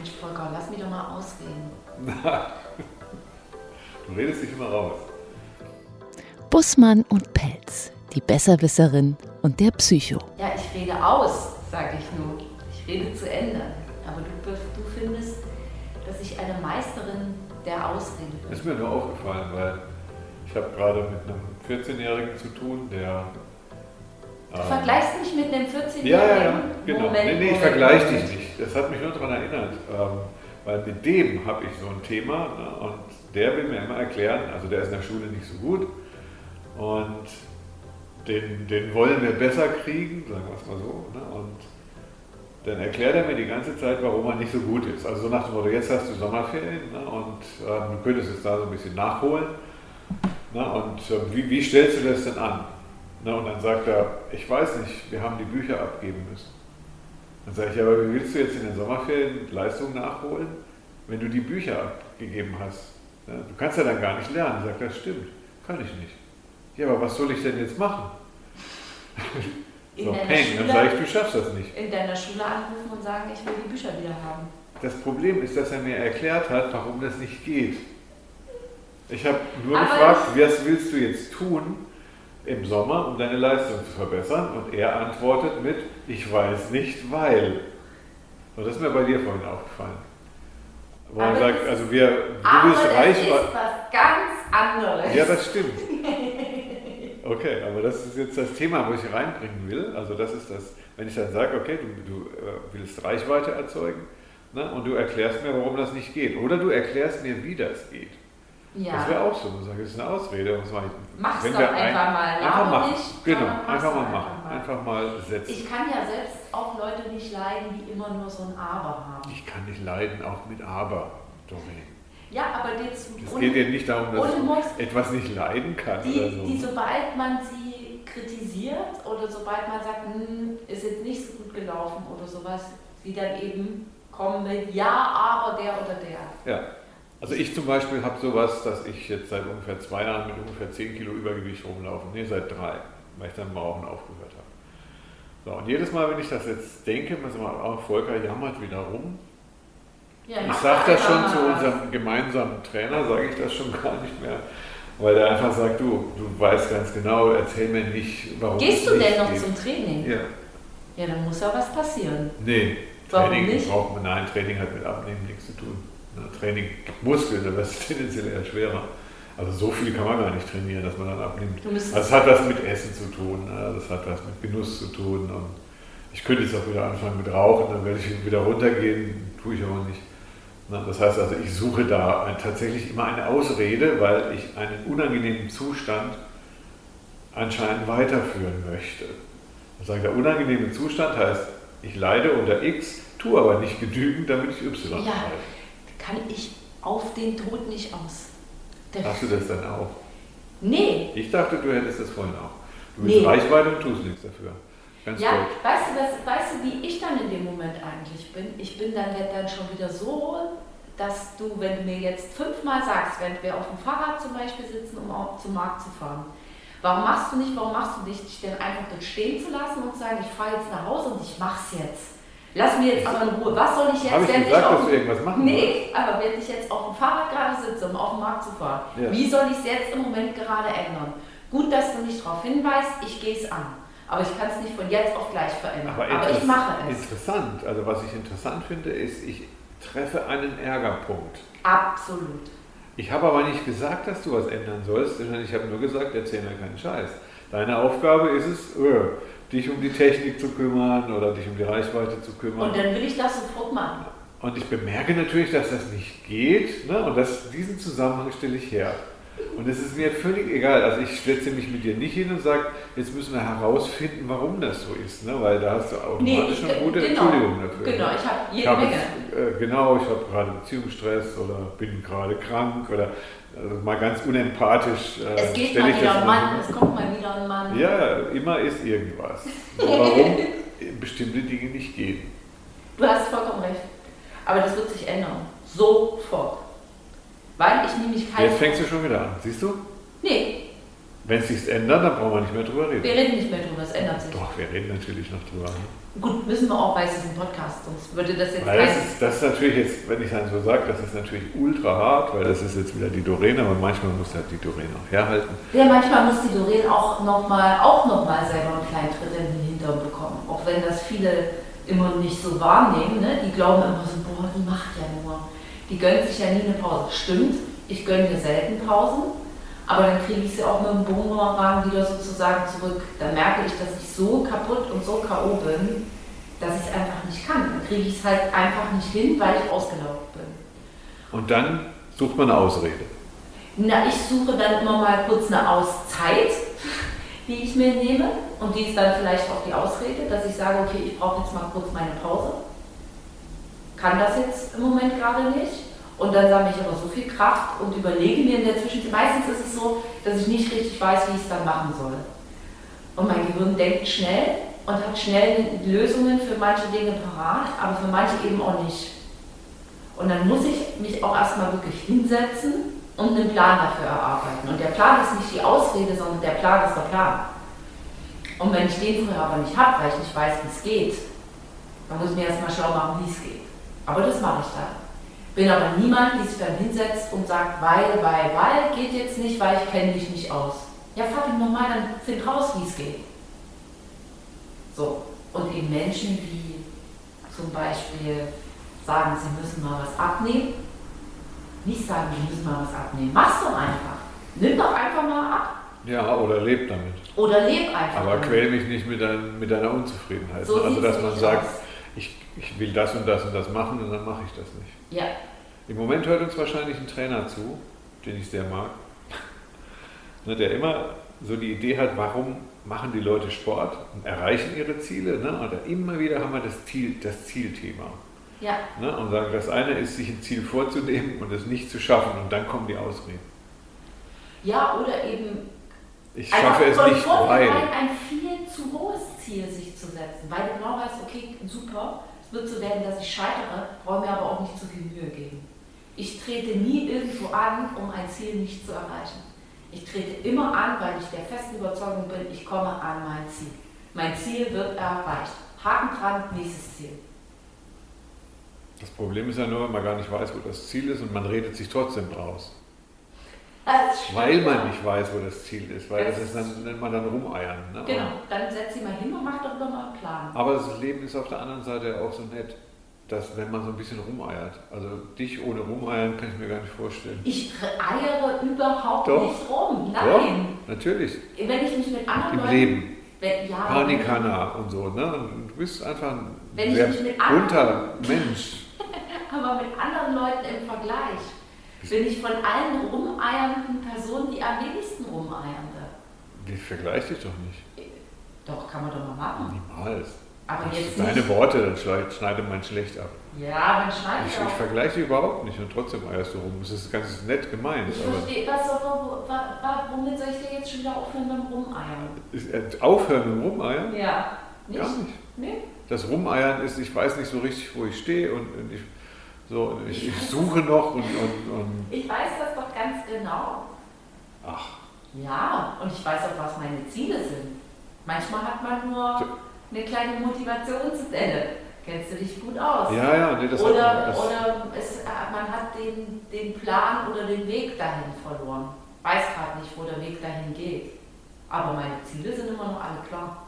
Mensch, Volker, lass mich doch mal ausreden. du redest dich immer raus. Bussmann und Pelz, die Besserwisserin und der Psycho. Ja, ich rede aus, sage ich nur. Ich rede zu Ende. Aber du, du findest, dass ich eine Meisterin der Ausrede bin. Das ist mir nur aufgefallen, weil ich habe gerade mit einem 14-Jährigen zu tun, der Du ähm, vergleichst mich mit einem 14-Jährigen? Ja, ja, ja, genau. Moment, nee, nee, ich vergleiche dich nicht. Das hat mich nur daran erinnert. Ähm, weil mit dem habe ich so ein Thema ne, und der will mir immer erklären, also der ist in der Schule nicht so gut und den, den wollen wir besser kriegen, sagen wir es mal so. Ne, und dann erklärt er mir die ganze Zeit, warum er nicht so gut ist. Also so nach dem Motto, jetzt hast du Sommerferien ne, und ähm, du könntest jetzt da so ein bisschen nachholen. Ne, und äh, wie, wie stellst du das denn an? Na, und dann sagt er, ich weiß nicht, wir haben die Bücher abgeben müssen. Dann sage ich, aber wie willst du jetzt in den Sommerferien Leistungen nachholen, wenn du die Bücher abgegeben hast? Ja, du kannst ja dann gar nicht lernen. Sagt, das stimmt, kann ich nicht. Ja, aber was soll ich denn jetzt machen? so, peng, dann sage ich, du schaffst das nicht. In deiner Schule anrufen und sagen, ich will die Bücher wieder haben. Das Problem ist, dass er mir erklärt hat, warum das nicht geht. Ich habe nur aber gefragt, was willst du jetzt tun, im Sommer, um deine Leistung zu verbessern? Und er antwortet mit, ich weiß nicht, weil. Und das ist mir bei dir vorhin aufgefallen. Wo er sagt, also wir, du bist reich. Das ist was ganz anderes. Ja, das stimmt. Okay, aber das ist jetzt das Thema, wo ich reinbringen will. Also das ist das, wenn ich dann sage, okay, du, du äh, willst Reichweite erzeugen ne, und du erklärst mir, warum das nicht geht. Oder du erklärst mir, wie das geht. Ja. Das wäre auch so. Man sagt, das ist eine Ausrede. Mach's doch einfach ein, mal. Einfach machen. Nicht, genau, einfach mal machen. Einfach mal setzen. Ich kann ja selbst auch Leute nicht leiden, die immer nur so ein Aber haben. Ich kann nicht leiden, auch mit Aber, Doreen. Ja, aber jetzt. Es geht ja nicht darum, dass ich etwas nicht leiden kann. Die, oder so. die, sobald man sie kritisiert oder sobald man sagt, hm, ist jetzt nicht so gut gelaufen oder sowas, die dann eben kommen mit Ja, aber der oder der. Ja. Also ich zum Beispiel habe sowas, dass ich jetzt seit ungefähr zwei Jahren mit ungefähr 10 Kilo Übergewicht rumlaufe. Nee, seit drei, weil ich dann Rauchen aufgehört habe. So, und jedes Mal, wenn ich das jetzt denke, man sagt, oh, Volker jammert wieder rum. Ja, ich sage das schon zu unserem gemeinsamen Trainer, sage ich das schon gar nicht mehr. Weil der einfach sagt, du, du weißt ganz genau, erzähl mir nicht, warum Gehst du denn noch geht. zum Training? Ja. Ja, dann muss ja was passieren. Nee, Warum Training nicht? braucht man, nein, Training hat mit Abnehmen nichts zu tun. Training gibt Muskeln, aber das ist tendenziell eher schwerer. Also so viel kann man gar nicht trainieren, dass man dann abnimmt. Also es hat was mit Essen zu tun, das hat was mit Genuss zu tun. Und ich könnte jetzt auch wieder anfangen mit Rauchen, dann werde ich wieder runtergehen, tue ich aber nicht. Das heißt also, ich suche da tatsächlich immer eine Ausrede, weil ich einen unangenehmen Zustand anscheinend weiterführen möchte. Ich sage, der unangenehme Zustand heißt, ich leide unter X, tue aber nicht genügend, damit ich Y ja kann ich auf den Tod nicht aus. Der Hast du das dann auch? Nee. Ich dachte, du hättest das vorhin auch. Du willst nee. Reichweite und tust nichts dafür. Ganz ja, weißt du, was, weißt du, wie ich dann in dem Moment eigentlich bin? Ich bin dann, dann schon wieder so, dass du, wenn du mir jetzt fünfmal sagst, wenn wir auf dem Fahrrad zum Beispiel sitzen, um auch zum Markt zu fahren, warum machst du nicht, warum machst du nicht, dich denn einfach dort stehen zu lassen und zu sagen, ich fahre jetzt nach Hause und ich mach's jetzt? Lass mir jetzt aber in Ruhe. Was soll ich jetzt, Hab ich wenn gesagt, ich auf, dass du irgendwas machen Nee, aber wenn ich jetzt auf dem Fahrrad gerade sitze, um auf dem Markt zu fahren, ja. wie soll ich es jetzt im Moment gerade ändern? Gut, dass du mich darauf hinweist, ich gehe es an. Aber ich kann es nicht von jetzt auf gleich verändern. Aber, aber ich mache es. Interessant. Also was ich interessant finde, ist, ich treffe einen Ärgerpunkt. Absolut. Ich habe aber nicht gesagt, dass du was ändern sollst, sondern ich habe nur gesagt, erzähl mir keinen Scheiß. Deine Aufgabe ist es, öh, dich um die Technik zu kümmern oder dich um die Reichweite zu kümmern. Und dann will ich das sofort machen. Und ich bemerke natürlich, dass das nicht geht. Ne? Und das, diesen Zusammenhang stelle ich her. Und es ist mir völlig egal. Also ich setze mich mit dir nicht hin und sage, jetzt müssen wir herausfinden, warum das so ist. Ne? Weil da hast du automatisch nee, eine gute genau, Entschuldigung dafür. Genau, ne? ich habe jede ich Menge. äh, genau, ich habe gerade Beziehungsstress oder bin gerade krank oder also mal ganz unempathisch. Äh, es geht mal wieder ein Mann, es kommt mal wieder ein Mann. Ja, immer ist irgendwas. Warum bestimmte Dinge nicht gehen. Du hast vollkommen recht. Aber das wird sich ändern. Sofort. Weil ich nämlich kein. Jetzt fängst du schon wieder an, siehst du? Nee. Wenn es sich ändert, dann brauchen wir nicht mehr drüber reden. Wir reden nicht mehr drüber, es ändert sich. Doch, wir reden natürlich noch drüber. Gut, müssen wir auch, weil es ist ein Podcast, sonst würde das jetzt weil das ist, das ist natürlich jetzt, wenn ich dann so sage, das ist natürlich ultra hart, weil das ist jetzt wieder die Doreen, aber manchmal muss halt die Doreen auch herhalten. Ja, manchmal muss die Doreen auch nochmal auch noch mal selber einen kleinen Tritt in den Hintern bekommen. Auch wenn das viele immer nicht so wahrnehmen. Ne? Die glauben immer so, boah, die macht ja nur. Die gönnt sich ja nie eine Pause. Stimmt, ich gönne mir selten Pausen, aber dann kriege ich sie auch mit dem Bumerang wieder sozusagen zurück. Dann merke ich, dass ich so kaputt und so K.O. bin, dass ich es einfach nicht kann. Dann kriege ich es halt einfach nicht hin, weil ich ausgelaugt bin. Und dann sucht man eine Ausrede. Na, ich suche dann immer mal kurz eine Auszeit, die ich mir nehme. Und die ist dann vielleicht auch die Ausrede, dass ich sage, okay, ich brauche jetzt mal kurz meine Pause. Kann das jetzt im Moment gerade nicht. Und dann sammle ich aber so viel Kraft und überlege mir in der Zwischenzeit, meistens ist es so, dass ich nicht richtig weiß, wie ich es dann machen soll. Und mein Gehirn denkt schnell und hat schnell Lösungen für manche Dinge parat, aber für manche eben auch nicht. Und dann muss ich mich auch erstmal wirklich hinsetzen und einen Plan dafür erarbeiten. Und der Plan ist nicht die Ausrede, sondern der Plan ist der Plan. Und wenn ich den vorher aber nicht habe, weil ich nicht weiß, wie es geht, dann muss ich mir erstmal schlau machen, wie es geht. Aber das mache ich dann. Bin aber niemand, die sich dann hinsetzt und sagt, weil, weil, weil, geht jetzt nicht, weil ich kenne dich nicht aus. Ja, frag ihn nochmal, dann find raus, wie es geht. So. Und eben Menschen, die zum Beispiel sagen, sie müssen mal was abnehmen, nicht sagen, sie müssen mal was abnehmen. Mach's doch einfach. Nimm doch einfach mal ab. Ja, oder leb damit. Oder leb einfach. Aber quäl mich nicht mit, dein, mit deiner Unzufriedenheit. So also, dass man sagt, ich, ich will das und das und das machen und dann mache ich das nicht. Ja. Im Moment hört uns wahrscheinlich ein Trainer zu, den ich sehr mag, ne, der immer so die Idee hat, warum machen die Leute Sport und erreichen ihre Ziele. Ne? Und immer wieder haben wir das, Ziel, das Zielthema. Ja. Ne? Und sagen, das eine ist, sich ein Ziel vorzunehmen und es nicht zu schaffen und dann kommen die Ausreden. Ja, oder eben ich schaffe es nicht, weil ein viel zu hohes Ziel sich zu setzen, weil du genau weißt, okay, super, es wird so werden, dass ich scheitere, brauche mir aber auch nicht zu viel Mühe geben. Ich trete nie irgendwo an, um ein Ziel nicht zu erreichen. Ich trete immer an, weil ich der festen Überzeugung bin, ich komme an mein Ziel. Mein Ziel wird erreicht. Haken dran, nächstes Ziel. Das Problem ist ja nur, wenn man gar nicht weiß, wo das Ziel ist und man redet sich trotzdem draus. Weil man nicht weiß, wo das Ziel ist, weil das, das ist dann, nennt man dann rumeiern. Ne? Genau, dann setz sie mal hin und mach doch mal einen Plan. Aber das Leben ist auf der anderen Seite auch so nett, dass wenn man so ein bisschen rumeiert, also dich ohne rumeiern kann ich mir gar nicht vorstellen. Ich eiere überhaupt doch, nicht rum, nein. Doch, natürlich. Wenn ich mich mit anderen Im Leuten... Leben. Wenn, ja, Panikana und so, ne? Du bist einfach ein wenn sehr bunter Mensch. Aber mit anderen Leuten im Vergleich bin ich von allen rumeiernden Personen die am wenigsten rumeiernde. Die vergleich dich doch nicht. Doch, kann man doch mal machen. Niemals. Aber jetzt deine nicht. Worte, dann schneidet man schlecht ab. Ja, man schneidet ich, ich vergleiche überhaupt nicht und trotzdem eierst du rum. Das ist ganz nett gemeint. Ich verstehe, was, womit soll ich dir jetzt schon wieder aufhören beim Rumeiern? Ist, äh, aufhören beim Rumeiern? Ja. Nicht? Gar nicht. Nee. Das Rumeiern ist, ich weiß nicht so richtig, wo ich stehe und, und ich so, ich, ich suche noch und, und, und. Ich weiß das doch ganz genau. Ach. Ja, und ich weiß auch, was meine Ziele sind. Manchmal hat man nur eine kleine Motivationsdelle. Kennst du dich gut aus? Ja, ja, nee, das Oder, hat, oder es, man hat den, den Plan oder den Weg dahin verloren. Weiß gerade nicht, wo der Weg dahin geht. Aber meine Ziele sind immer noch alle klar.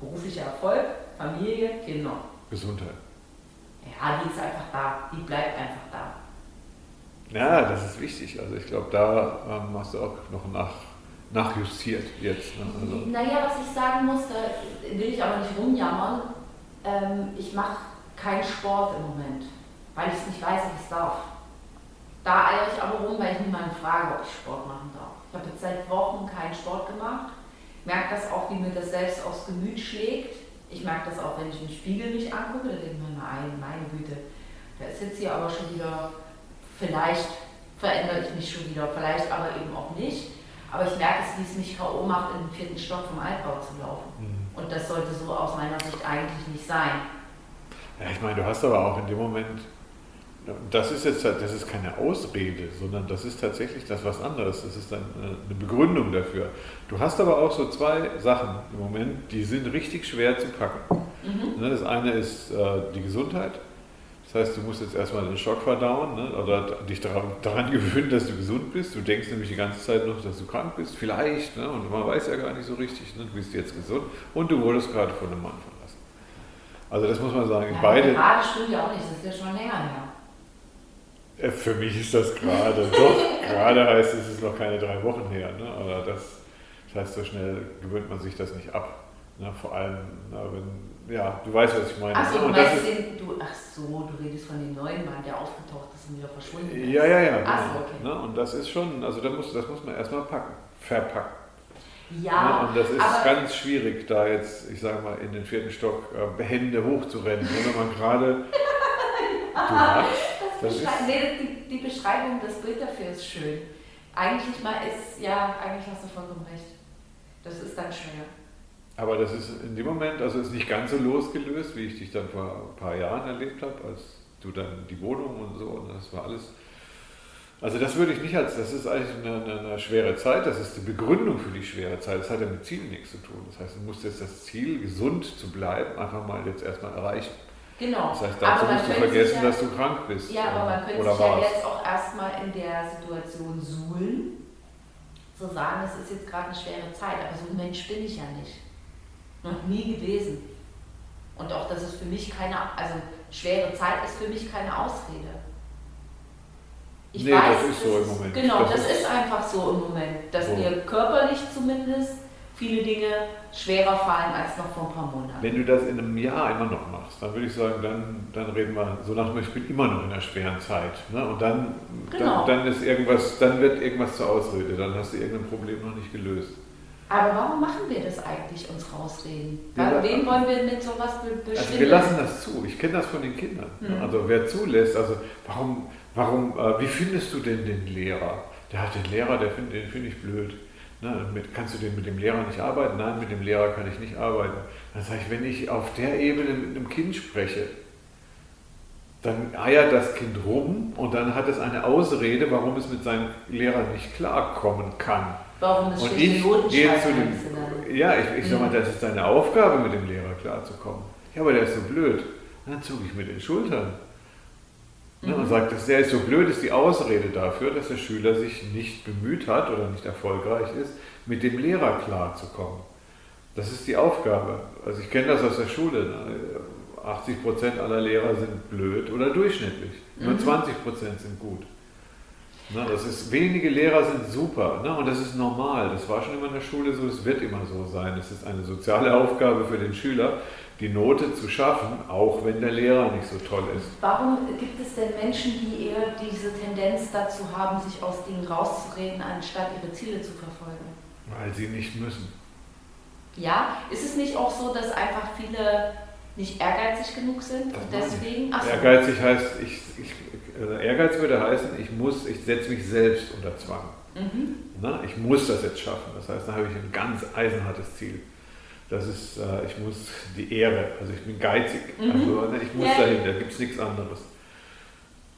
Beruflicher Erfolg, Familie, Kinder. Gesundheit. Ja, die ist einfach da, die bleibt einfach da. Ja, das ist wichtig. Also ich glaube, da ähm, hast du auch noch nach, nachjustiert jetzt. Ne? Also. Naja, was ich sagen muss, da will ich aber nicht rumjammern. Ähm, ich mache keinen Sport im Moment, weil ich es nicht weiß, ob ich es darf. Da eiere ich aber rum, weil ich niemanden frage, ob ich Sport machen darf. Ich habe jetzt seit Wochen keinen Sport gemacht, merke das auch, wie mir das selbst aufs Gemüt schlägt ich merke das auch, wenn ich im Spiegel mich angucke, da denke ich mir, nein, meine Güte, da ist jetzt hier aber schon wieder, vielleicht verändere ich mich schon wieder, vielleicht aber eben auch nicht. Aber ich merke es, wie es mich K.O. macht, in den vierten Stock vom Altbau zu laufen. Mhm. Und das sollte so aus meiner Sicht eigentlich nicht sein. Ja, ich meine, du hast aber auch in dem Moment, Das ist jetzt das ist keine Ausrede, sondern das ist tatsächlich das was anderes. Das ist dann eine Begründung dafür. Du hast aber auch so zwei Sachen im Moment, die sind richtig schwer zu packen. Mhm. Ne, das eine ist äh, die Gesundheit. Das heißt, du musst jetzt erstmal den Schock verdauen ne? oder dich daran, daran, gewöhnen, dass du gesund bist. Du denkst nämlich die ganze Zeit noch, dass du krank bist, vielleicht, ne? und man weiß ja gar nicht so richtig, ne? du bist jetzt gesund und du wurdest gerade von einem Mann verlassen. Also das muss man sagen. Ja, beide, gerade stimmt ja auch nicht, das ist ja schon länger her. Äh, für mich ist das gerade, doch, gerade heißt es, es ist noch keine drei Wochen her. Ne? Aber das, das heißt, so schnell gewöhnt man sich das nicht ab. Ne? Vor allem, na, wenn, ja, du weißt, was ich meine. Ach so, du meinst den, du, ach so, du redest von dem neuen Mann, der aufgetaucht ist und wieder verschwunden ist. Ja, ja, ja. Ach so, okay. Ne? Und das ist schon, also das muss, das muss man erstmal packen, verpacken. Ja, ne? Und das ist ganz schwierig, da jetzt, ich sage mal, in den vierten Stock äh, Hände hochzurennen, wenn man gerade. Das das nee, die, die Beschreibung, das Bild dafür ist schön. Eigentlich mal ist, ja, eigentlich hast du vollkommen recht. Das ist dann schwer. Aber das ist in dem Moment, also ist nicht ganz so losgelöst, wie ich dich dann vor ein paar Jahren erlebt habe, als du dann die Wohnung und so, und das war alles. Also das würde ich nicht als, das ist eigentlich eine, eine, eine, schwere Zeit, das ist die Begründung für die schwere Zeit, das hat ja mit Zielen nichts zu tun. Das heißt, du musst jetzt das Ziel, gesund zu bleiben, einfach mal jetzt erstmal erreichen. Genau. Das heißt, dazu musst du vergessen, ja, dass du krank bist. Ja, aber man könnte sich ja jetzt auch erstmal in der Situation suhlen, zu sagen, es ist jetzt gerade eine schwere Zeit, aber so ein Mensch bin ich ja nicht. Noch nie gewesen. Und auch, dass es für mich keine, also schwere Zeit ist für mich keine Ausrede. Ich nee, weiß, das ist so im Moment. Genau, das, das ist, ist, einfach so im Moment, dass so. mir körperlich zumindest viele Dinge schwerer fallen als noch vor ein paar Monaten. Wenn du das in einem Jahr immer noch machst, dann würde ich sagen, dann, dann reden wir so nach dem Beispiel immer noch in einer schweren Zeit. Ne? Und dann, genau. dann, dann, ist irgendwas, dann wird irgendwas zur Ausrede, dann hast du irgendein Problem noch nicht gelöst. Aber warum machen wir das eigentlich, uns rausreden? Ja, wen wollen wir mit sowas bestimmen? Also wir lassen das zu. Ich kenne das von den Kindern. Mhm. Also wer zulässt, also warum, warum, äh, wie findest du denn den Lehrer? Der hat den Lehrer, der find, den finde ich blöd. Na, mit, kannst du denn mit dem Lehrer nicht arbeiten? Nein, mit dem Lehrer kann ich nicht arbeiten. Dann sage ich, wenn ich auf der Ebene mit einem Kind spreche, dann eiert das Kind rum und dann hat es eine Ausrede, warum es mit seinem Lehrer nicht klarkommen kann. Warum es und ich gehe zu dem, Ja, ich, ich sage mal, das ist deine Aufgabe, mit dem Lehrer klarzukommen. Ja, aber der ist so blöd. Dann zucke ich mit den Schultern. Ne, mhm. Und sagt, dass der ist so blöd, ist die Ausrede dafür, dass der Schüler sich nicht bemüht hat oder nicht erfolgreich ist, mit dem Lehrer klarzukommen. Das ist die Aufgabe. Also ich kenne das aus der Schule. 80 Prozent aller Lehrer sind blöd oder durchschnittlich. Nur mhm. 20 Prozent sind gut. Ne, das ist, wenige Lehrer sind super ne, und das ist normal. Das war schon immer in der Schule so, es wird immer so sein. Es ist eine soziale Aufgabe für den Schüler, die Note zu schaffen, auch wenn der Lehrer nicht so toll ist. Warum gibt es denn Menschen, die eher diese Tendenz dazu haben, sich aus Dingen rauszureden, anstatt ihre Ziele zu verfolgen? Weil sie nicht müssen. Ja, ist es nicht auch so, dass einfach viele nicht ehrgeizig genug sind das und deswegen. So. Ehrgeizig heißt, ich, ich, äh, Ehrgeiz würde heißen, ich muss, ich setze mich selbst unter Zwang. Mhm. Na, ich muss das jetzt schaffen. Das heißt, da habe ich ein ganz eisenhartes Ziel. Das ist, äh, ich muss die Ehre, also ich bin geizig, mhm. also ne, ich muss ja. dahin, da gibt es nichts anderes.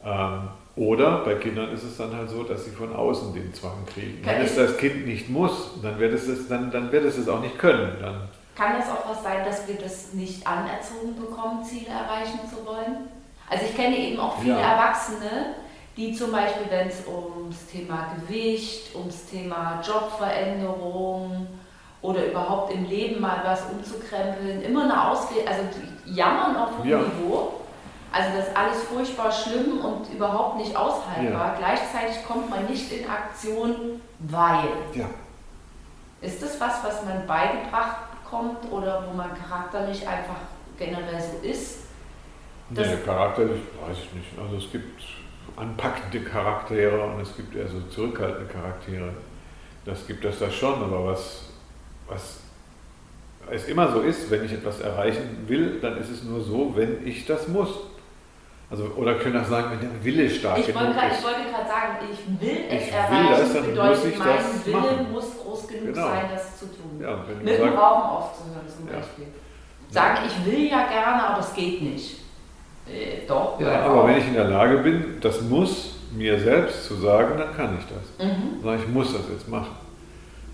Ähm, oder bei Kindern ist es dann halt so, dass sie von außen den Zwang kriegen. Kann Wenn es das Kind nicht muss, dann wird es, es, dann, dann wird es es auch nicht können. Dann kann das auch was sein, dass wir das nicht anerzogen bekommen, Ziele erreichen zu wollen? Also ich kenne eben auch viele ja. Erwachsene, die zum Beispiel, wenn es ums Thema Gewicht, ums Thema Jobveränderung oder überhaupt im Leben mal was umzukrempeln, immer eine Ausrede, also die jammern auf hohem ja. Niveau. Also das ist alles furchtbar schlimm und überhaupt nicht aushaltbar. Ja. Gleichzeitig kommt man nicht in Aktion, weil. Ja. Ist das was, was man beigebracht kommt oder wo man charakterlich einfach generell so ist? Nee, charakterlich weiß ich nicht. Also es gibt anpackende Charaktere und es gibt eher so zurückhaltende Charaktere. Das gibt es da schon, aber was, was es immer so ist, wenn ich etwas erreichen will, dann ist es nur so, wenn ich das muss. Also, oder können auch sagen, wenn der Wille stark ich genug grad, ist. Ich wollte gerade sagen, ich will es ich erreichen, will das, dann bedeutet, muss ich mein das Wille machen. muss groß genug genau. sein, das zu tun. Ja, Mit dem Rauchen aufzuhören zum ja. Beispiel. Sagen, ich will ja gerne, aber es geht nicht. Äh, doch. Ja, aber auch. wenn ich in der Lage bin, das muss mir selbst zu sagen, dann kann ich das. Mhm. Sag, ich muss das jetzt machen.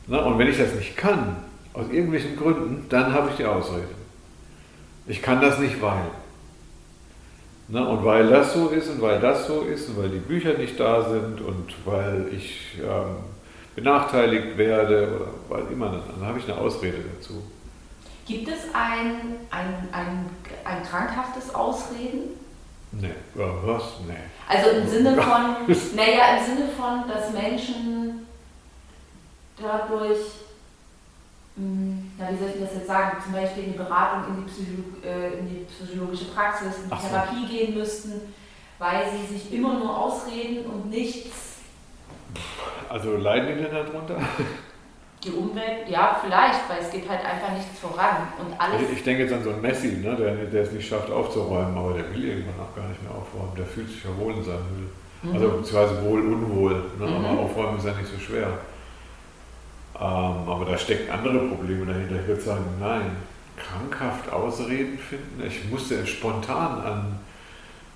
Na, und wenn ich das nicht kann, aus irgendwelchen Gründen, dann habe ich die Ausrede. Ich kann das nicht, weil. Na, und weil das so ist und weil das so ist und weil die Bücher nicht da sind und weil ich ähm, benachteiligt werde oder weil immer, dann habe ich eine Ausrede dazu. Gibt es ein, ein, ein, ein krankhaftes Ausreden? Nee, was? Nee. Also im Sinne von, naja, im Sinne von, dass Menschen dadurch, hm, na, wie soll ich das jetzt sagen, zum Beispiel in die Beratung, in die, Psycho, äh, in die psychologische Praxis, in die so. Therapie gehen müssten, weil sie sich immer nur ausreden und nichts. Also leiden die denn darunter? die Umwelt, ja, vielleicht, weil es geht halt einfach nichts voran. Und alles ich, denke jetzt an so einen Messi, ne, der, der es nicht schafft aufzuräumen, aber der will irgendwann auch gar nicht mehr aufräumen. Der fühlt sich ja wohl in seinem Müll. Mhm. Also beziehungsweise wohl, unwohl. Ne, mhm. Aber aufräumen ist ja nicht so schwer. Ähm, aber da stecken andere Probleme dahinter. Ich würde sagen, nein, krankhaft Ausreden finden. Ich musste spontan an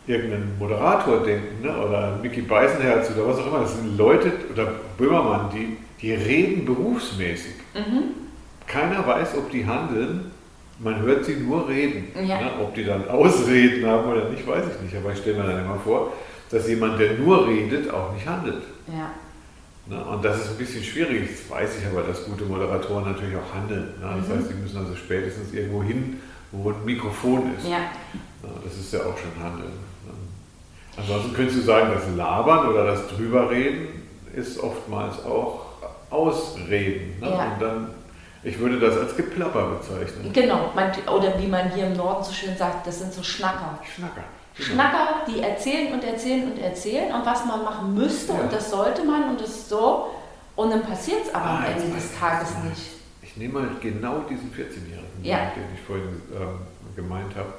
irgendeinen Moderator denken ne? oder Mickey Beisenherz oder was auch immer. Das sind Leute oder Böhmermann, die die reden berufsmäßig. Mhm. Keiner weiß, ob die handeln. Man hört sie nur reden. Ja. Ne? Ob die dann Ausreden haben oder nicht, weiß ich nicht. Aber ich stelle mir dann immer vor, dass jemand, der nur redet, auch nicht handelt. Ja. Ne? Und das ist ein bisschen schwierig. Das weiß ich aber, dass gute Moderatoren natürlich auch handeln. Ne? Das mhm. heißt, sie müssen also spätestens irgendwo hin, wo ein Mikrofon ist. Ja. Das ist ja auch schon Handeln. Ansonsten könntest du sagen, das Labern oder das Drüberreden ist oftmals auch Ausreden. Ne? Ja. Und dann, ich würde das als Geplapper bezeichnen. Genau, man, oder wie man hier im Norden so schön sagt, das sind so Schnacker. Schnacker. Genau. Schnacker, die erzählen und erzählen und erzählen und was man machen müsste ja. und das sollte man und das so. Und dann passiert es aber ah, am Ende des Tages nicht. Ich nehme mal genau diesen 14-Jährigen, ja. den ich vorhin ähm, gemeint habe.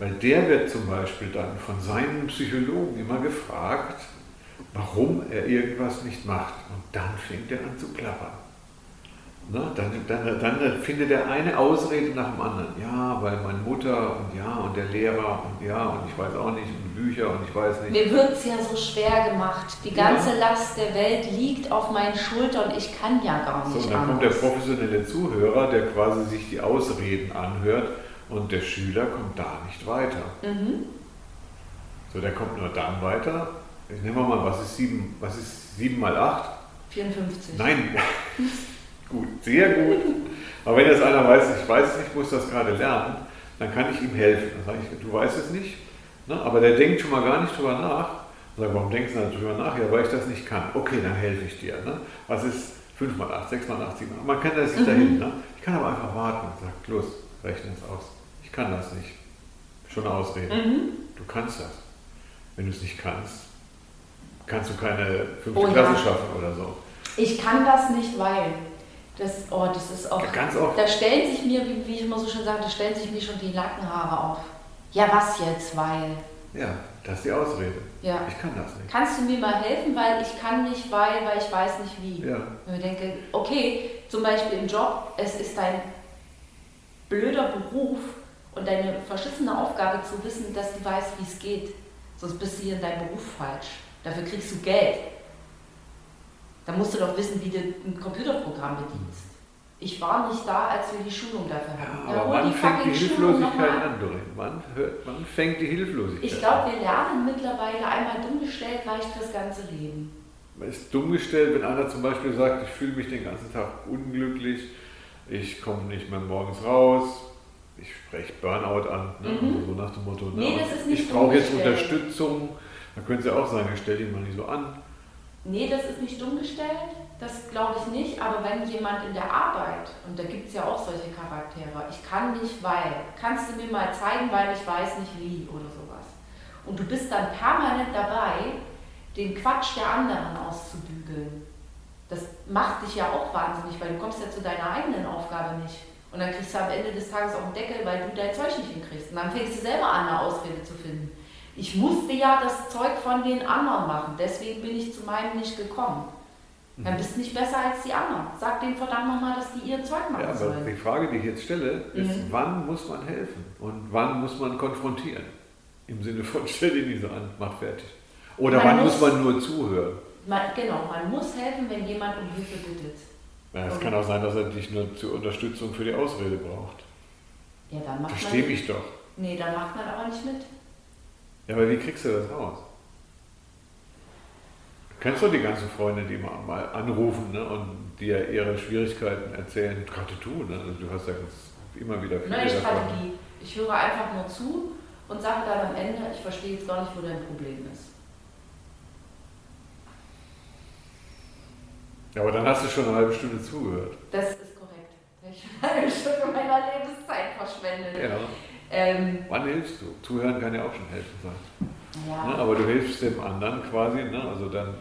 Weil der wird zum Beispiel dann von seinen Psychologen immer gefragt, warum er irgendwas nicht macht. Und dann fängt er an zu plappern. Ne? Dann, dann, dann findet er eine Ausrede nach dem anderen. Ja, weil meine Mutter und ja, und der Lehrer und ja, und ich weiß auch nicht, und Bücher und ich weiß nicht. Mir wird es ja so schwer gemacht. Die ganze ja. Last der Welt liegt auf meinen Schultern und ich kann ja gar nicht. So, und dann anders. kommt der professionelle Zuhörer, der quasi sich die Ausreden anhört und der Schüler kommt da nicht weiter. Mhm. So, der kommt nur dann weiter, ich nehme mal, was ist 7, was ist 7 mal 8? 54. Nein. gut, sehr gut. Aber wenn jetzt einer weiß, ich weiß es nicht, muss das gerade lernen, dann kann ich ihm helfen. Dann sage ich, du weißt es nicht, ne? aber der denkt schon mal gar nicht drüber nach. Dann sage warum denkst du darüber nach? Ja, weil ich das nicht kann. Okay, dann helfe ich dir. Ne? Was ist 5 mal 8, 6 mal 8, 7 mal 8? Man kann das nicht mhm. dahin. Ne? Ich kann aber einfach warten und sage, los, rechne es aus. Ich kann das nicht. Schon eine Ausrede. Mhm. Du kannst das. Wenn du es nicht kannst, kannst du keine fünfte oh, Klasse ja. schaffen oder so. Ich kann das nicht, weil. Das, oh, das ist auch. Ganz oft. Da stellen sich mir, wie, wie ich immer so schön sage, da stellen sich mir schon die Nackenhaare auf. Ja, was jetzt, weil. Ja, das ist die Ausrede. Ja. Ich kann das nicht. Kannst du mir mal helfen, weil ich kann nicht, weil, weil ich weiß nicht wie. Ja. Und ich denke, okay, zum Beispiel im Job, es ist dein blöder Beruf und deine verschissene Aufgabe zu wissen, dass du weißt, wie es geht. Sonst bist du hier in deinem Beruf falsch. Dafür kriegst du Geld. Da musst du doch wissen, wie du ein Computerprogramm bedienst. Ich war nicht da, als wir die Schulung dafür hatten. Ja, aber ja, wann fängt die Hilflosigkeit an, Doreen? Wann, wann fängt die Hilflosigkeit Ich glaube, wir lernen mittlerweile, einmal dumm gestellt reicht fürs ganze Leben. Man ist dumm gestellt, wenn einer zum Beispiel sagt, ich fühle mich den ganzen Tag unglücklich, ich komme nicht mehr morgens raus, ich spreche Burnout an, ne? mhm. also so nach dem Motto, nee, ne? ich brauche jetzt Unterstützung da können Sie auch sagen, ich stelle ihn mal nicht so an. Nee, das ist nicht dumm gestellt, das glaube ich nicht, aber wenn jemand in der Arbeit, und da gibt es ja auch solche Charaktere, ich kann nicht, weil, kannst du mir mal zeigen, weil ich weiß nicht wie oder sowas. Und du bist dann permanent dabei, den Quatsch der anderen auszubügeln. Das macht dich ja auch wahnsinnig, weil du kommst ja zu deiner eigenen Aufgabe nicht. Und dann kriegst du am Ende des Tages auch einen Deckel, weil du dein Zeug nicht hinkriegst. Und dann fängst du selber an, eine Ausrede zu finden ich musste ja das Zeug von den anderen machen, deswegen bin ich zu meinem nicht gekommen. Dann bist du nicht besser als die anderen. Sag denen verdammt nochmal, dass die ihr Zeug machen ja, aber sollen. Die Frage, die ich jetzt stelle, ist, mhm. wann muss man helfen und wann muss man konfrontieren? Im Sinne von, stell nicht so an, mach fertig. Oder man wann muss, muss man nur zuhören? Man, genau, man muss helfen, wenn jemand um Hilfe bittet. Ja, es kann auch sein, dass er dich nur zur Unterstützung für die Ausrede braucht. Ja, dann macht Versteh man. mich doch. Nee, dann macht man aber nicht mit. Ja, aber wie kriegst du das raus? Du kennst doch die ganzen Freunde, die mal anrufen ne, und dir ihre Schwierigkeiten erzählen. Gerade du, ne? Also du hast ja immer wieder viele Neue Strategie. Ich höre einfach nur zu und sage dann am Ende, ich verstehe jetzt gar nicht, wo dein Problem ist. Ja, aber dann hast du schon eine halbe Stunde zugehört. Das ist korrekt. Ich habe eine halbe Stunde meiner Lebenszeit verschwendet. Ja. Ähm, Wann hilfst du? Zuhören kann ja auch schon helfen sein. Ja. Ne, aber du hilfst dem anderen quasi, ne? also dann,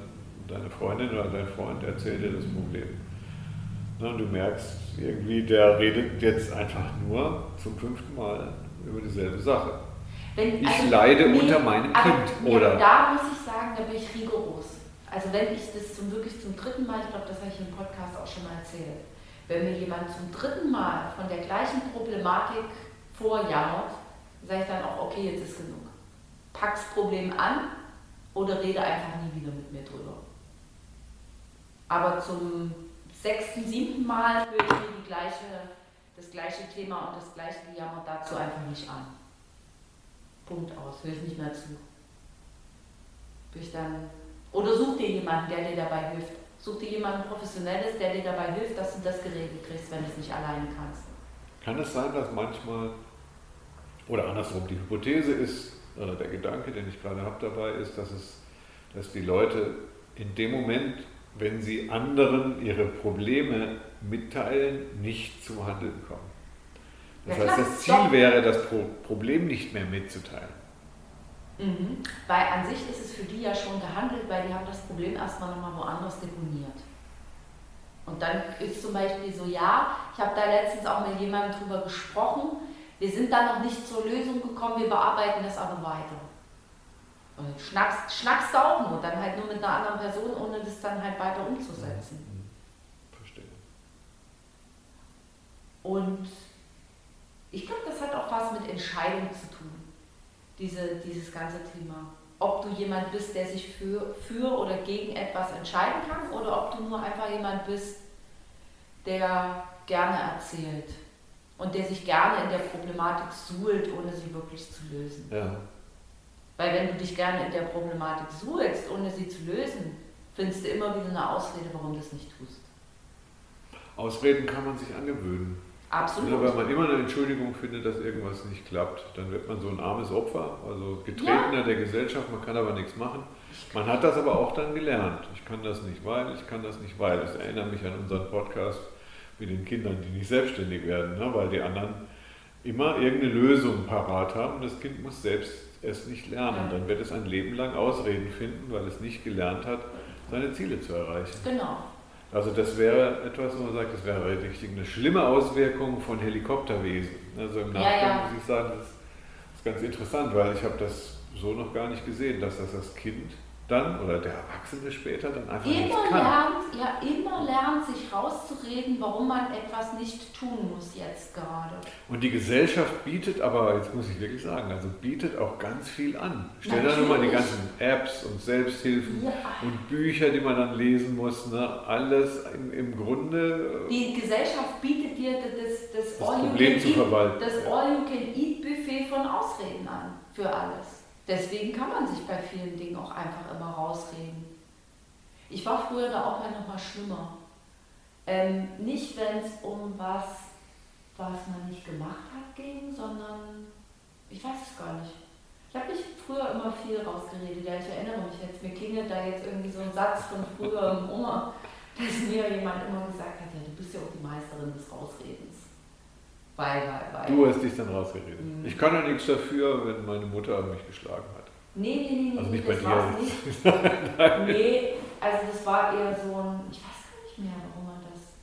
deine Freundin oder dein Freund erzählt dir das Problem. Ne? Und du merkst irgendwie, der redet jetzt einfach nur zum fünften Mal über dieselbe Sache. Wenn, ich also, leide nee, unter meinem Kind. oder? Da muss ich sagen, da bin ich rigoros. Also wenn ich das zum, wirklich zum dritten Mal, ich glaube, das habe ich im Podcast auch schon mal erzählt, wenn mir jemand zum dritten Mal von der gleichen Problematik vorjammert, sage ich dann auch, okay, jetzt ist genug. Pack's Problem an oder rede einfach nie wieder mit mir drüber. Aber zum sechsten, siebten Mal höre ich mir die gleiche, das gleiche Thema und das gleiche Gejammer dazu einfach nicht an. Punkt aus, höre ich nicht mehr zu. Ich dann oder such dir jemanden, der dir dabei hilft. Such dir jemanden Professionelles, der dir dabei hilft, dass du das geregelt kriegst, wenn du es nicht alleine kannst. Kann es sein, dass manchmal, oder andersrum, die Hypothese ist, oder der Gedanke, den ich gerade habe dabei, ist, dass, es, dass die Leute in dem Moment, wenn sie anderen ihre Probleme mitteilen, nicht zum Handeln kommen. Das ja, heißt, das Ziel doch. wäre, das Problem nicht mehr mitzuteilen. Mhm. Weil an sich ist es für die ja schon gehandelt, weil die haben das Problem erstmal nochmal woanders deponiert. Und dann ist zum Beispiel so, ja, ich habe da letztens auch mit jemandem drüber gesprochen, wir sind da noch nicht zur Lösung gekommen, wir bearbeiten das aber weiter. Und schnackst, schnackst du auch nur, dann halt nur mit einer anderen Person, ohne das dann halt weiter umzusetzen. Mhm. Verstehe. Und ich glaube, das hat auch was mit Entscheidung zu tun diese, dieses ganze Thema. Ob du jemand bist, der sich für, für oder gegen etwas entscheiden kann oder ob du nur einfach jemand bist, der gerne erzählt und der sich gerne in der Problematik suhlt, ohne sie wirklich zu lösen. Ja. Weil wenn du dich gerne in der Problematik suhlst, ohne sie zu lösen, findest du immer wieder eine Ausrede, warum du es nicht tust. Ausreden kann man sich angewöhnen. Absolut. Ja, wenn man immer eine Entschuldigung findet, dass irgendwas nicht klappt, dann wird man so ein armes Opfer, also Getretener ja. der Gesellschaft, man kann aber nichts machen. Man hat das aber auch dann gelernt. Ich kann das nicht, weil, ich kann das nicht, weil. Das erinnert mich an unseren Podcast mit den Kindern, die nicht selbstständig werden, ne? weil die anderen immer irgendeine Lösung parat haben. Das Kind muss selbst es nicht lernen. Dann wird es ein Leben lang Ausreden finden, weil es nicht gelernt hat, seine Ziele zu erreichen. Genau. Also das wäre etwas, wo man sagt, das wäre richtig eine schlimme Auswirkung von Helikopterwesen. Also im Nachgang ja, ja. muss ich sagen, das ist ganz interessant, weil ich habe das so noch gar nicht gesehen, dass das das Kind dann oder der Erwachsene später dann einfach immer nicht kann. Lernt, ja, immer lernt, sich rauszureden, warum man etwas nicht tun muss jetzt gerade. Und die Gesellschaft bietet aber, jetzt muss ich wirklich sagen, also bietet auch ganz viel an. Stell dir nur mal die ganzen Apps und Selbsthilfen ja. und Bücher, die man dann lesen muss, ne? alles im, im Grunde. Äh, die Gesellschaft bietet dir das, das, das Problem zu verwalten. Das All-You-Can-Eat-Buffet von Ausreden an für alles. Deswegen kann man sich bei vielen Dingen auch einfach immer rausreden. Ich war früher da auch noch mal schlimmer. Ähm, nicht, wenn es um was, was man nicht gemacht hat, ging, sondern ich weiß es gar nicht. Ich habe mich früher immer viel rausgeredet. Ja, ich erinnere mich jetzt, mir klingelt da jetzt irgendwie so ein Satz von früher im Ohr, dass mir jemand immer gesagt hat, ja, du bist ja auch die Meisterin des Rausredens. Weil, weil, weil. Du hast dich dann rausgeredet. Mhm. Ich kann ja nichts dafür, wenn meine Mutter mich geschlagen hat. Nee, nee, nee, also nicht das war nicht. nee, also das war eher so ein, ich weiß gar nicht mehr, warum man das,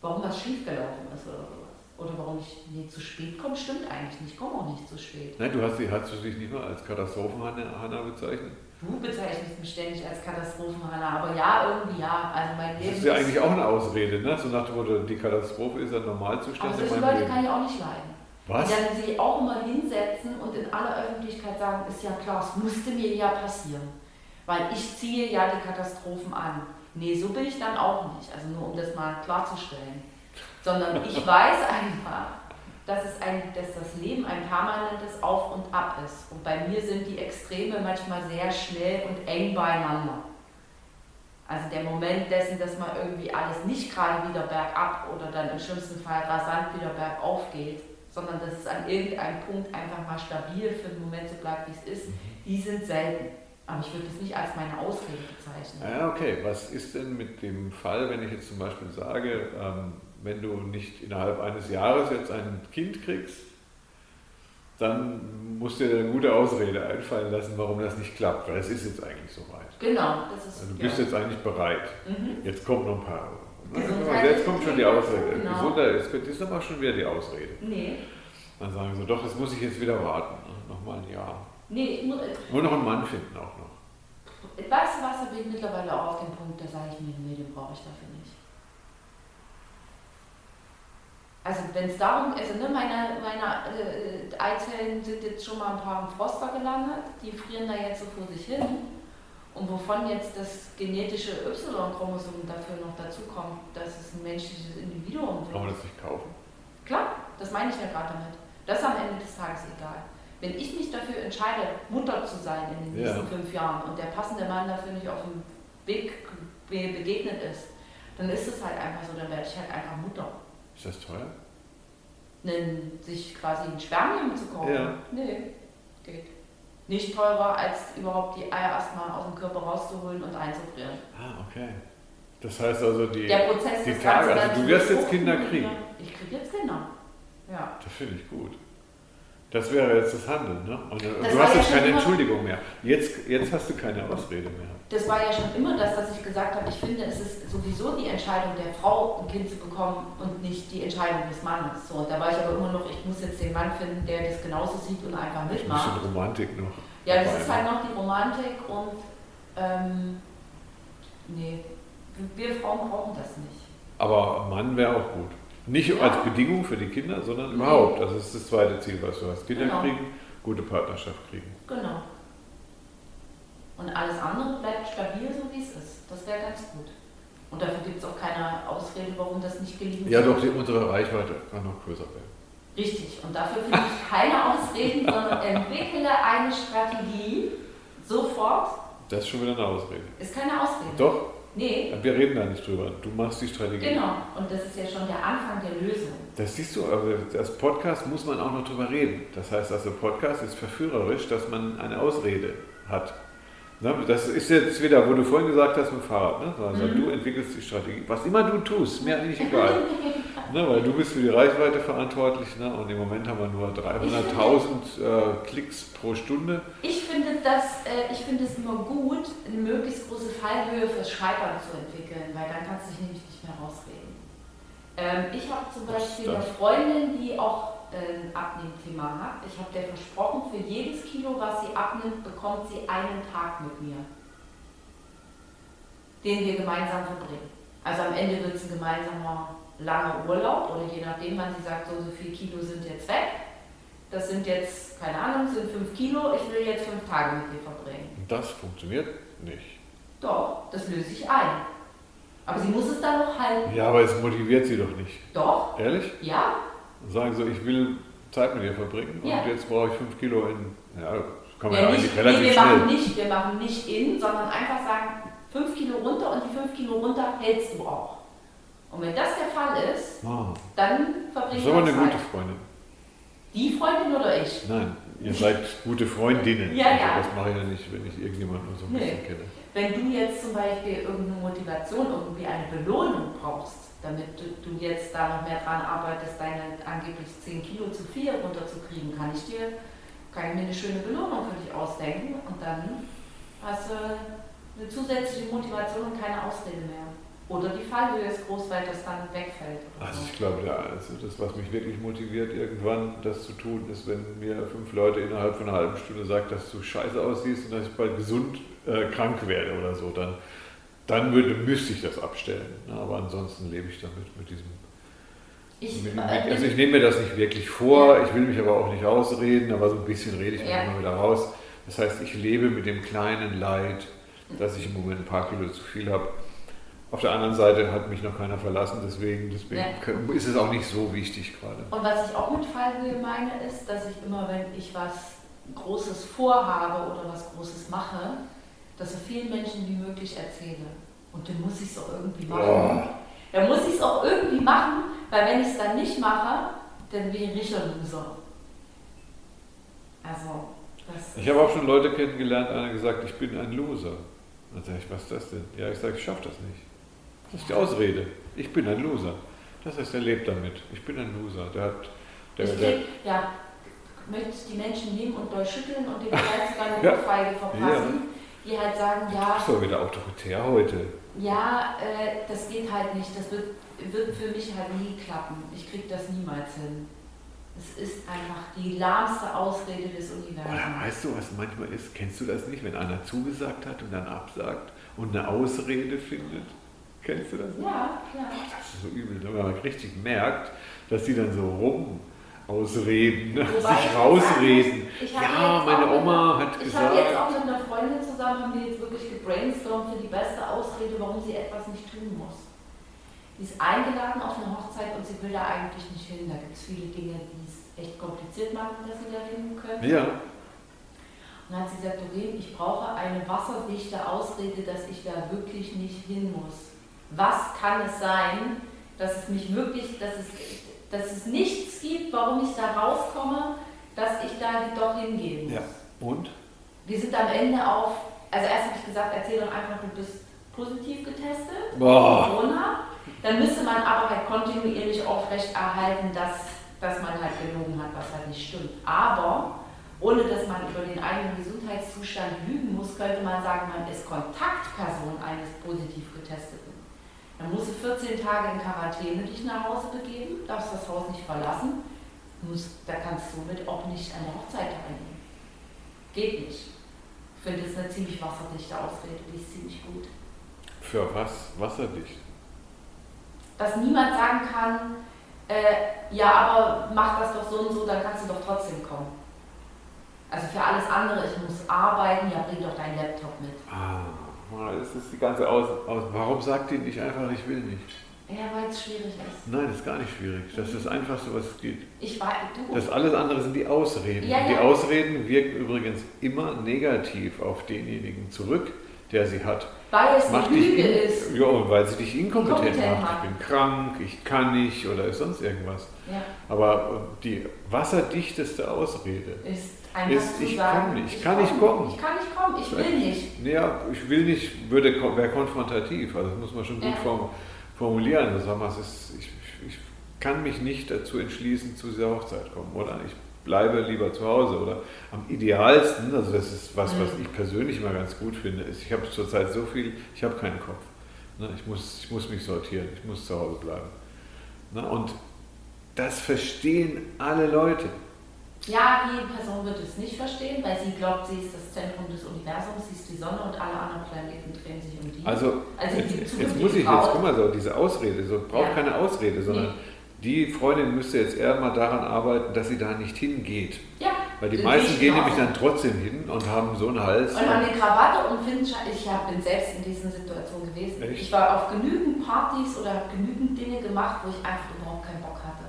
warum das schiefgelaufen ist oder sowas. Oder warum ich nee, zu spät komme, stimmt eigentlich nicht. Ich komme auch nicht zu spät. Nein, du hast, hast du dich nicht mal als Katastrophenhanna bezeichnet? Du bezeichnest mich ständig als Katastrophenhanna, aber ja, irgendwie ja. Also mein Leben das ist ja eigentlich auch eine Ausrede, ne? So nach dem Motto, die Katastrophe ist ein Normalzustand. Aber solche Leute Leben. kann ich auch nicht leiden. Was? Die dann sich auch immer hinsetzen und in aller Öffentlichkeit sagen, ist ja klar, es musste mir ja passieren. Weil ich ziehe ja die Katastrophen an. Nee, so bin ich dann auch nicht. Also nur um das mal klarzustellen. Sondern ich weiß einfach, dass, es ein, dass das Leben ein permanentes Auf und Ab ist. Und bei mir sind die Extreme manchmal sehr schnell und eng beieinander. Also der Moment dessen, dass man irgendwie alles nicht gerade wieder bergab oder dann im schlimmsten Fall rasant wieder bergauf geht, sondern dass es an irgendeinem Punkt einfach mal stabil für den Moment so bleibt, wie es ist, mhm. die sind selten. Aber ich würde das nicht als meine Ausrede bezeichnen. Ja, okay. Was ist denn mit dem Fall, wenn ich jetzt zum Beispiel sage, ähm, wenn du nicht innerhalb eines Jahres jetzt ein Kind kriegst, dann musst du dir eine gute Ausrede einfallen lassen, warum das nicht klappt, weil es ist jetzt eigentlich soweit. Genau, das ist. Also du bist ja. jetzt eigentlich bereit. Mhm. Jetzt kommt noch ein paar. Also jetzt kommt schon die Ausrede. Genau. Gesundheit, jetzt ist aber schon wieder die Ausrede. Nee. Dann sagen sie, doch, das muss ich jetzt wieder warten. Nochmal ein Jahr. Nee, ich muss. Nur noch einen Mann finden auch noch. Weißt du was, da bin ich mittlerweile auch auf dem Punkt, da sage ich mir, nee, den brauche ich dafür nicht. Also wenn es darum, also ne, meine, meine äh, Eizellen sind jetzt schon mal ein paar im Froster gelandet, die frieren da jetzt so vor sich hin. Und wovon jetzt das genetische Y-Chromosom dafür noch dazu kommt, dass es ein menschliches Individuum wird. Kann man das nicht kaufen? Klar, das meine ich ja gerade damit. Das ist am Ende des Tages egal. Wenn ich mich dafür entscheide, Mutter zu sein in den nächsten ja. fünf Jahren und der passende Mann dafür nicht auf dem Weg begegnet ist, dann ist es halt einfach so, dann werde ich halt einfach Mutter. Ist das teuer? Einen, sich quasi ein Spermium zu kaufen? Ja. Nee, geht. Nicht teurer, als überhaupt die Eier erstmal aus dem Körper rauszuholen und einzufrieren. Ah, okay. Das heißt also, die, Der Prozess die Tage, also du wirst jetzt Kinder kriegen. Ich kriege jetzt Kinder. Ja. Das finde ich gut. Das wäre jetzt das Handeln, ne? Und das du hast jetzt ja keine Entschuldigung mehr. Jetzt, jetzt hast du keine Ausrede mehr. Das war ja schon immer das, dass ich gesagt habe, ich finde, es ist sowieso die Entscheidung der Frau, ein Kind zu bekommen und nicht die Entscheidung des Mannes. So, da war ich aber immer noch, ich muss jetzt den Mann finden, der das genauso sieht und einfach mitmacht. Ein bisschen Romantik noch. Ja, das ist halt noch die Romantik und ähm, nee, wir Frauen brauchen das nicht. Aber Mann wäre auch gut. Nicht ja. als Bedingung für die Kinder, sondern nee. überhaupt. Das ist das zweite Ziel, was du hast. Kinder genau. kriegen, gute Partnerschaft kriegen. Genau. Und alles andere bleibt stabil, so wie es ist. Das wäre ganz gut. Und dafür gibt es auch keine Ausrede, warum das nicht gelingen Ja, doch, die, unsere Reichweite kann noch größer werden. Richtig. Und dafür finde ich keine Ausreden, sondern entwickle eine Strategie sofort. Das ist schon wieder eine Ausrede. Ist keine Ausrede. Doch. Nee. Wir reden da nicht drüber. Du machst die Strategie. Genau. Und das ist ja schon der Anfang der Lösung. Das siehst du, aber als Podcast muss man auch noch drüber reden. Das heißt also, Podcast ist verführerisch, dass man eine Ausrede hat. Das ist jetzt wieder, wo du vorhin gesagt hast mit dem Fahrrad. Ne? Also mhm. Du entwickelst die Strategie. Was immer du tust, mir eigentlich egal. ne? Weil du bist für die Reichweite verantwortlich ne? und im Moment haben wir nur 300.000 äh, Klicks pro Stunde. Ich finde, das, äh, ich finde es immer gut, eine möglichst große Fallhöhe fürs Scheitern zu entwickeln, weil dann kannst du dich nämlich nicht mehr rausreden. Ähm, ich habe zum Beispiel eine Freundin, die auch ein äh, Abnehmthema hat. Ich habe der versprochen, für jedes Kilo, was sie abnimmt, bekommt sie einen Tag mit mir, den wir gemeinsam verbringen. Also am Ende wird es ein gemeinsamer langer Urlaub oder je nachdem, wann sie sagt, so, so viele Kilo sind jetzt weg. Das sind jetzt, keine Ahnung, sind fünf Kilo, ich will jetzt fünf Tage mit dir verbringen. Das funktioniert nicht. Doch, das löse ich ein. Aber sie muss es dann noch halten. Ja, aber es motiviert sie doch nicht. Doch. Ehrlich? Ja sagen so, ich will Zeit mit dir verbringen ja. und jetzt brauche ich fünf Kilo in, ja, kann man ja, ja nicht, eigentlich relativ nee, wir schnell. Machen nicht, wir machen nicht in, sondern einfach sagen, fünf Kilo runter und die fünf Kilo runter hältst du auch. Und wenn das der Fall ist, ah. dann verbringst du Das ist aber eine Zeit. gute Freundin. Die Freundin oder ich? Nein, ihr seid gute Freundinnen. ja, ja. Also das mache ich ja nicht, wenn ich irgendjemanden so ein nee. bisschen kenne. Wenn du jetzt zum Beispiel irgendeine Motivation, irgendwie eine Belohnung brauchst, damit du, jetzt da noch mehr dran arbeitest, deine angeblich 10 Kilo zu viel runterzukriegen, kann ich dir, kann ich mir eine schöne Belohnung für dich ausdenken und dann hast du eine zusätzliche Motivation und keine Ausrede mehr. Oder die Fallhöhe ist groß, weil das dann wegfällt. Also ich glaube, ja, also das, was mich wirklich motiviert, irgendwann das zu tun, ist, wenn mir fünf Leute innerhalb von einer halben Stunde sagen, dass du scheiße aussiehst und dass ich bald gesund äh, krank werde oder so, dann dann würde, müsste ich das abstellen. Aber ansonsten lebe ich damit, mit diesem Ich, äh, also ich nehme mir das nicht wirklich vor, ich will mich aber auch nicht ausreden, aber so ein bisschen rede ich ja. immer wieder raus. Das heißt, ich lebe mit dem kleinen Leid, dass ich im Moment ein paar Kilo zu viel habe. Auf der anderen Seite hat mich noch keiner verlassen, deswegen, deswegen ja. ist es auch nicht so wichtig gerade. Und was ich auch mit Fallhöhe meine, ist, dass ich immer, wenn ich was Großes vorhabe oder was Großes mache, das so vielen Menschen wie möglich erzähle. Und dann muss ich es auch irgendwie machen. Oh. Dann muss ich es auch irgendwie machen, weil wenn ich es dann nicht mache, dann bin ich ein Loser. Also, das Ich habe auch schon Leute kennengelernt, einer gesagt, ich bin ein Loser. Dann sage ich, was ist das denn? Ja, ich sage, ich schaffe das nicht. Das ist die Ausrede. Ich bin ein Loser. Das heißt, er lebt damit. Ich bin ein Loser. Der hat, der, ich der, ja, möchte die Menschen nehmen und durchschütteln und den vielleicht sogar eine Ohrfeige verpassen, ja. Die halt sagen, ja. Das ist doch wieder autoritär heute. Ja, äh, das geht halt nicht. Das wird, wird für mich halt nie klappen. Ich kriege das niemals hin. Es ist einfach die lahmste Ausrede des Universums. Oder weißt du, was manchmal ist? Kennst du das nicht, wenn einer zugesagt hat und dann absagt und eine Ausrede findet? Kennst du das nicht? Ja, ja. Oh, das ist so übel, wenn man richtig merkt, dass die dann so rum ausreden, ne? sich rausreden. ja, meine Oma hat ich gesagt. Ich habe jetzt auch mit einer Freundin zusammen, haben wir jetzt wirklich gebrainstormt für die beste Ausrede, warum sie etwas nicht tun muss. Die ist eingeladen auf eine Hochzeit und sie will da eigentlich nicht hin. Da gibt es viele Dinge, die es echt kompliziert machen, dass sie da hin können. Ja. Und dann hat sie gesagt, Doreen, ich brauche eine wasserdichte Ausrede, dass ich da wirklich nicht hin muss. Was kann es sein, dass es mich wirklich, dass es dass es nichts gibt, warum ich da rauskomme, dass ich da doch hingehen muss. Ja. Und? Wir sind am Ende auf, also erst habe ich gesagt, erzähl doch einfach, du bist positiv getestet, Boah. Corona. Dann müsste man aber halt kontinuierlich aufrechterhalten, dass, dass man halt gelogen hat, was halt nicht stimmt. Aber ohne dass man über den eigenen Gesundheitszustand lügen muss, könnte man sagen, man ist Kontaktperson eines positiv Getesteten. Dann musst du 14 Tage in Quarantäne dich nach Hause begeben, darfst das Haus nicht verlassen. Musst, da kannst du somit auch nicht an der Hochzeit teilnehmen. Geht nicht. Ich finde das eine ziemlich wasserdichte Ausrede, die ist ziemlich gut. Für was wasserdicht? Dass niemand sagen kann, äh, ja, aber mach das doch so und so, dann kannst du doch trotzdem kommen. Also für alles andere, ich muss arbeiten, ja, bring doch deinen Laptop mit. Ah. Das ist die ganze Aus, Aus Warum sagt die nicht einfach, ich will nicht? Ja, weil es schwierig ist. Nein, das ist gar nicht schwierig. Das ist das Einfachste, was es geht. Ich weiß, du. Das alles andere sind die Ausreden. Ja, ja. Die Ausreden wirken übrigens immer negativ auf denjenigen zurück, der sie hat. Weil es eine Lüge ist. Ja, und weil sie dich inkompetent macht. macht. Ich bin krank, ich kann nicht oder ist sonst irgendwas. Ja. Aber die wasserdichteste Ausrede ist Einfach ist, ich komme nicht, ich kann nicht kommen. Ich kann nicht kommen, ich will nicht. Ja, ich will nicht, würde, wäre konfrontativ, also das muss man schon gut ja. formulieren. Also sagen wir, ist, ich, ich kann mich nicht dazu entschließen, zu dieser Hochzeit kommen, oder? Ich bleibe lieber zu Hause, oder? Am idealsten, also das ist was, was mhm. ich persönlich immer ganz gut finde, ist, ich habe zurzeit so viel, ich habe keinen Kopf. Ne? Ich, muss, ich muss mich sortieren, ich muss zu Hause bleiben. Ne? Und das verstehen alle Leute. Ja, die Person wird es nicht verstehen, weil sie glaubt, sie ist das Zentrum des Universums, sie ist die Sonne und alle anderen Planeten drehen sich um die. Also, also jetzt, jetzt muss ich jetzt, guck mal so, diese Ausrede, so braucht ja. keine Ausrede, sondern nee. die Freundin müsste jetzt eher mal daran arbeiten, dass sie da nicht hingeht. Ja. Weil die meisten gehen nämlich dann trotzdem hin und haben so einen Hals. Und haben eine Krawatte und finden, ich bin selbst in diesen Situationen gewesen. Echt? Ich war auf genügend Partys oder habe genügend Dinge gemacht, wo ich einfach überhaupt keinen Bock hatte.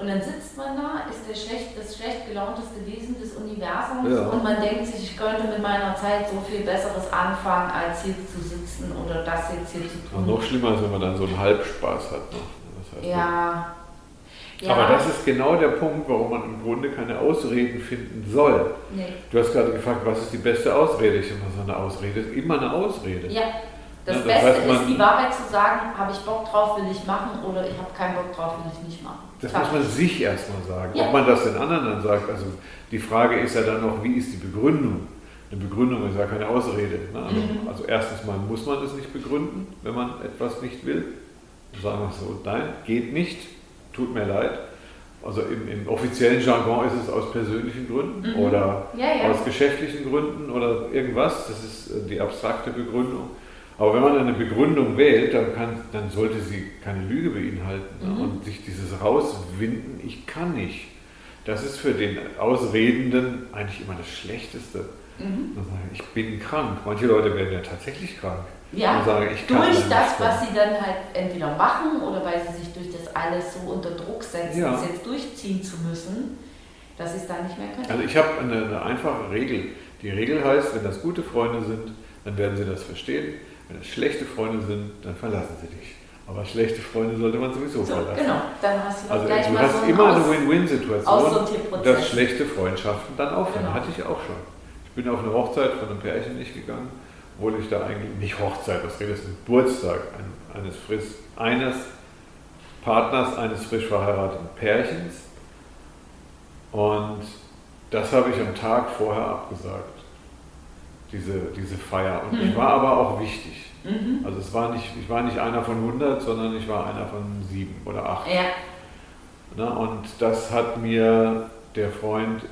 Und dann sitzt man da, ist der schlecht, das schlecht gelaunteste Wesen des Universums ja. und man denkt sich, ich könnte mit meiner Zeit so viel Besseres anfangen, als hier zu sitzen oder das jetzt hier zu tun. Und noch schlimmer ist, wenn man dann so einen Halbspaß hat. Ne? Das heißt ja. ja. Aber das ist genau der Punkt, warum man im Grunde keine Ausreden finden soll. Nee. Du hast gerade gefragt, was ist die beste Ausrede? Ich immer so eine Ausrede ist immer eine Ausrede. Ja. Das, ja, Beste heißt, ist, die Wahrheit zu sagen, habe ich Bock drauf, will ich machen oder ich habe keinen Bock drauf, will ich nicht machen. Das muss man sich erstmal sagen. Ja. Ob man das den anderen dann sagt, also die Frage ist ja dann noch, wie ist die Begründung? Eine Begründung ist ja keine Ausrede. Ne? Also, mhm. also, erstens mal muss man es nicht begründen, wenn man etwas nicht will. Sagen wir so, nein, geht nicht, tut mir leid. Also im, im offiziellen Jargon ist es aus persönlichen Gründen mhm. oder ja, ja. aus geschäftlichen Gründen oder irgendwas. Das ist äh, die abstrakte Begründung. Aber wenn man eine Begründung wählt, dann, kann, dann sollte sie keine Lüge beinhalten ne? mhm. und sich dieses rauswinden, ich kann nicht. Das ist für den Ausredenden eigentlich immer das Schlechteste. Mhm. Ich bin krank. Manche Leute werden ja tatsächlich krank. Ja, sagen, durch das, was sie dann halt entweder machen oder weil sie sich durch das alles so unter Druck setzen, ja. das jetzt durchziehen zu müssen, dass sie es dann nicht mehr können. Also ich habe eine, eine einfache Regel. Die Regel heißt, wenn das gute Freunde sind, dann werden sie das verstehen. Wenn es schlechte Freunde sind, dann verlassen sie dich. Aber schlechte Freunde sollte man sowieso so, verlassen. Genau, dann hast du also gleich du mal hast so immer eine Win-Win-Situation, dass schlechte Freundschaften dann aufhören. Genau. Hatte ich auch schon. Ich bin auf eine Hochzeit von einem Pärchen nicht gegangen, obwohl ich da eigentlich nicht Hochzeit, was redet, das ist Geburtstag eines, frisch, eines Partners eines frisch verheirateten Pärchens. Und das habe ich am Tag vorher abgesagt, diese, diese Feier. Und mhm. ich war aber auch wichtig. Mhm. Also es war nicht, ich war nicht einer von 100, sondern ich war einer von sieben oder acht. Ja. Na, und das hat mir der Freund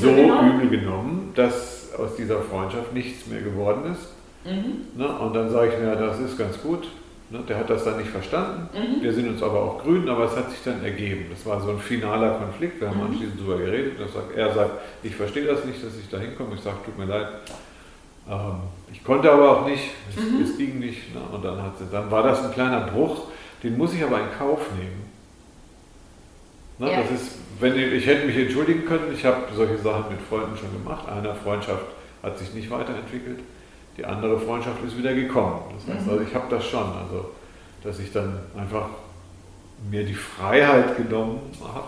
so übel genommen, dass aus dieser Freundschaft nichts mehr geworden ist. Mhm. Na, und dann sage ich mir, das ist ganz gut. Ne, der hat das dann nicht verstanden. Mhm. Wir sind uns aber auch grün, aber es hat sich dann ergeben. Das war so ein finaler Konflikt. Wir haben mhm. anschließend darüber geredet. Sagt, er sagt, ich verstehe das nicht, dass ich da hinkomme. Ich sage, tut mir leid. Ähm, ich konnte aber auch nicht, es, mhm. es ging nicht. Ne? Und dann, hat dann war das ein kleiner Bruch, den muss ich aber in Kauf nehmen. Ne? Ja. Das ist, wenn ich, ich hätte mich entschuldigen können, ich habe solche Sachen mit Freunden schon gemacht. Eine Freundschaft hat sich nicht weiterentwickelt, die andere Freundschaft ist wieder gekommen. Das heißt, mhm. also ich habe das schon, also dass ich dann einfach mir die Freiheit genommen habe,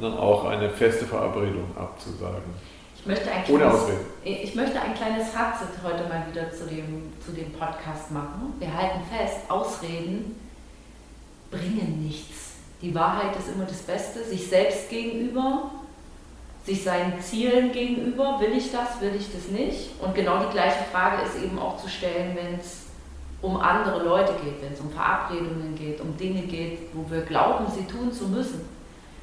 dann auch eine feste Verabredung abzusagen. Ich möchte ein kleines, ich möchte ein kleines Fazit heute mal wieder zu dem, zu dem Podcast machen. Wir halten fest, Ausreden bringen nichts. Die Wahrheit ist immer das Beste, sich selbst gegenüber, sich seinen Zielen gegenüber. Will ich das, will ich das nicht? Und genau die gleiche Frage ist eben auch zu stellen, wenn es um andere Leute geht, wenn es um Verabredungen geht, um Dinge geht, wo wir glauben, sie tun zu müssen.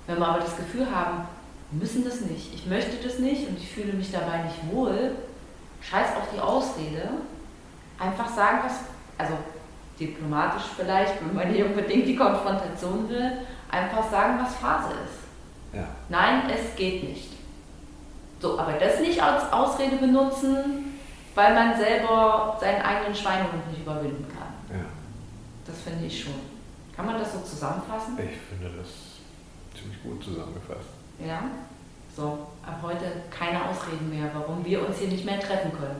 Wenn wir aber das Gefühl haben, müssen das nicht, ich möchte das nicht und ich fühle mich dabei nicht wohl, scheiß auf die Ausrede, einfach sagen, was, also diplomatisch vielleicht, wenn man nicht unbedingt die Konfrontation will, einfach sagen, was Phase ist. Ja. Nein, es geht nicht. So, aber das nicht als Ausrede benutzen, weil man selber seinen eigenen Schweinehund nicht überwinden kann. Ja. Das finde ich schon. Kann man das so zusammenfassen? Ich finde das ziemlich gut zusammengefasst. Ja? So, ab heute keine Ausreden mehr, warum wir uns hier nicht mehr treffen können.